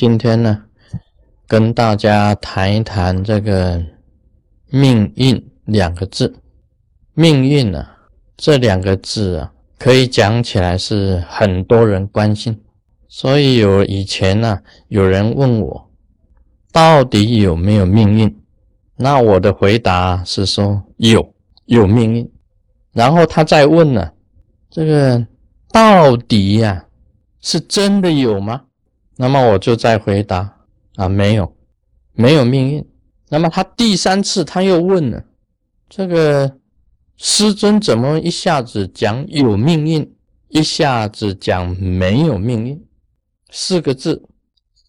今天呢，跟大家谈一谈这个“命运”两个字。命运呢，这两个字啊，可以讲起来是很多人关心。所以有以前呢，有人问我，到底有没有命运？那我的回答是说有，有命运。然后他再问呢，这个到底呀，是真的有吗？那么我就再回答啊，没有，没有命运。那么他第三次他又问了，这个师尊怎么一下子讲有命运，一下子讲没有命运？四个字：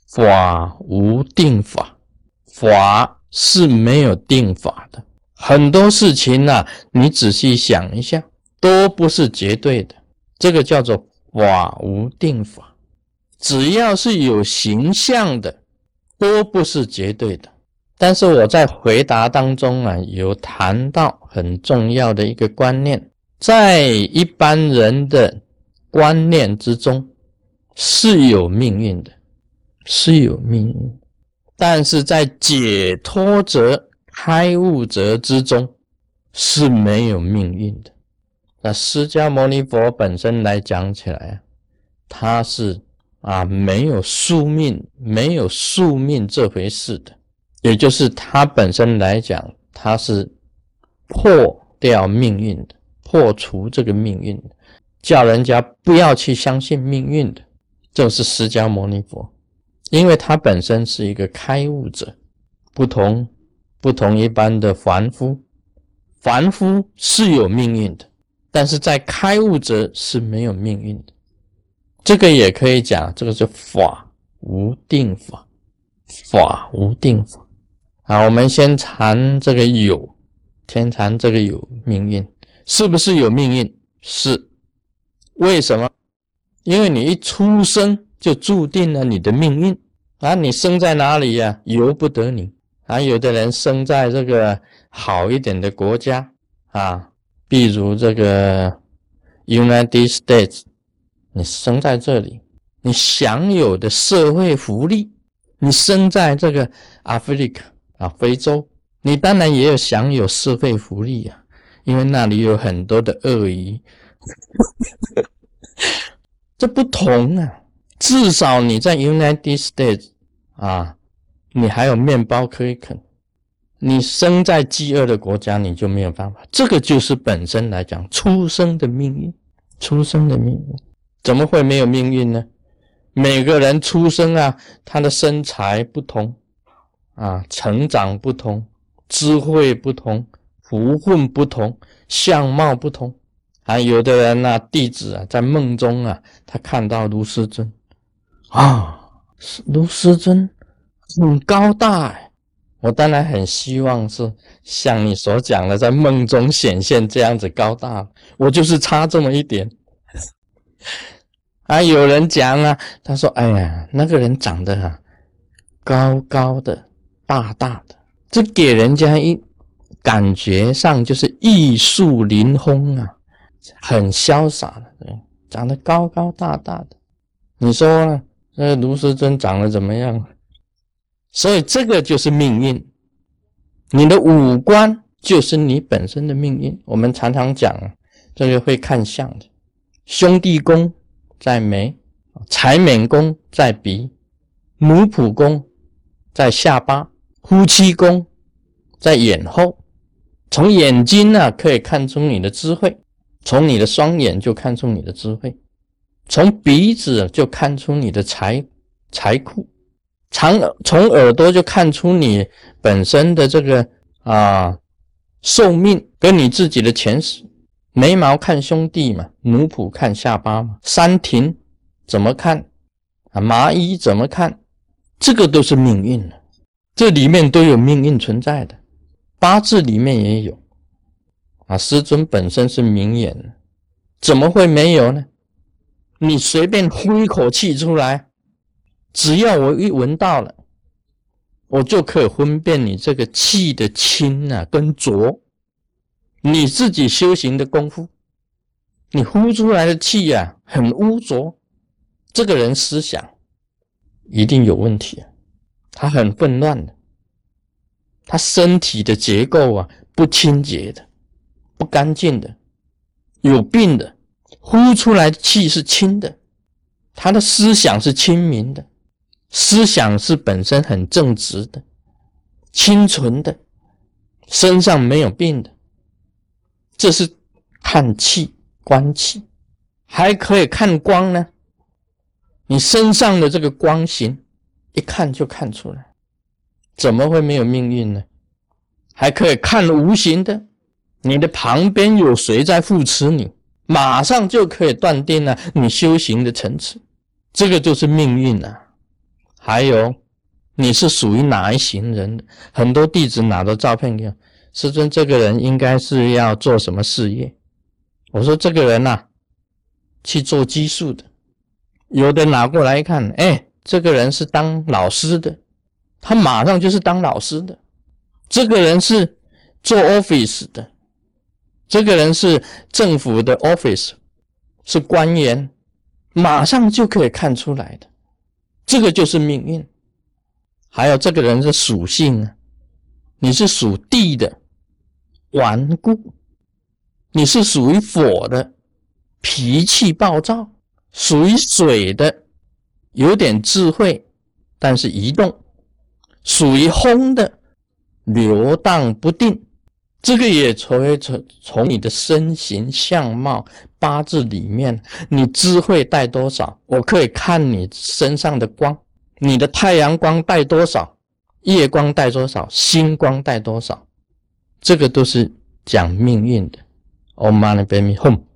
法无定法。法是没有定法的，很多事情呢，你仔细想一下，都不是绝对的。这个叫做法无定法。只要是有形象的，都不是绝对的。但是我在回答当中啊，有谈到很重要的一个观念，在一般人的观念之中是有命运的，是有命运，但是在解脱者、开悟者之中是没有命运的。那释迦牟尼佛本身来讲起来啊，他是。啊，没有宿命，没有宿命这回事的，也就是他本身来讲，他是破掉命运的，破除这个命运的，叫人家不要去相信命运的，就是释迦牟尼佛，因为他本身是一个开悟者，不同不同一般的凡夫，凡夫是有命运的，但是在开悟者是没有命运的。这个也可以讲，这个是法无定法，法无定法。好，我们先谈这个有，先谈这个有命运，是不是有命运？是，为什么？因为你一出生就注定了你的命运啊！你生在哪里呀？由不得你啊！有的人生在这个好一点的国家啊，比如这个 United States。你生在这里，你享有的社会福利；你生在这个 Africa 啊，非洲，你当然也有享有社会福利呀，因为那里有很多的鳄鱼。这不同啊，至少你在 United States 啊，你还有面包可以啃。你生在饥饿的国家，你就没有办法。这个就是本身来讲，出生的命运，出生的命运。怎么会没有命运呢？每个人出生啊，他的身材不同啊，成长不同，智慧不同，福分不同，相貌不同啊。有的人呐，弟子啊，在梦中啊，他看到卢师尊啊，卢师尊很高大。我当然很希望是像你所讲的，在梦中显现这样子高大。我就是差这么一点。啊，有人讲啊，他说：“哎呀，那个人长得啊，高高的，大大的，这给人家一感觉上就是玉树临风啊，很潇洒的，对，长得高高大大的。你说呢那卢师尊长得怎么样？所以这个就是命运，你的五官就是你本身的命运。我们常常讲，这个会看相的。”兄弟宫在眉，财免宫在鼻，奴仆宫在下巴，夫妻宫在眼后。从眼睛呢，可以看出你的智慧；从你的双眼就看出你的智慧；从鼻子就看出你的财财库；长从耳朵就看出你本身的这个啊寿命跟你自己的前世。眉毛看兄弟嘛，奴仆看下巴嘛，山庭怎么看啊？麻衣怎么看？这个都是命运了，这里面都有命运存在的，八字里面也有啊。师尊本身是明眼，怎么会没有呢？你随便呼一口气出来，只要我一闻到了，我就可以分辨你这个气的清啊跟浊。你自己修行的功夫，你呼出来的气呀，很污浊。这个人思想一定有问题，他很混乱的，他身体的结构啊不清洁的，不干净的，有病的，呼出来的气是清的，他的思想是清明的，思想是本身很正直的、清纯的，身上没有病的，这是看气观气，还可以看光呢。你身上的这个光形，一看就看出来，怎么会没有命运呢？还可以看无形的，你的旁边有谁在扶持你，马上就可以断定了你修行的层次，这个就是命运啊。还有，你是属于哪一行人？很多弟子拿着照片给我，师尊，这个人应该是要做什么事业？我说这个人呐，去做技术的。有的拿过来一看，哎，这个人是当老师的，他马上就是当老师的。这个人是做 office 的，这个人是政府的 office，是官员，马上就可以看出来的。这个就是命运。还有这个人的属性啊，你是属地的，顽固；你是属于火的，脾气暴躁。属于水的，有点智慧，但是移动；属于风的，流荡不定。这个也从从从你的身形相貌八字里面，你智慧带多少？我可以看你身上的光，你的太阳光带多少，夜光带多少，星光带多少，这个都是讲命运的。Om Mani Padme Hum。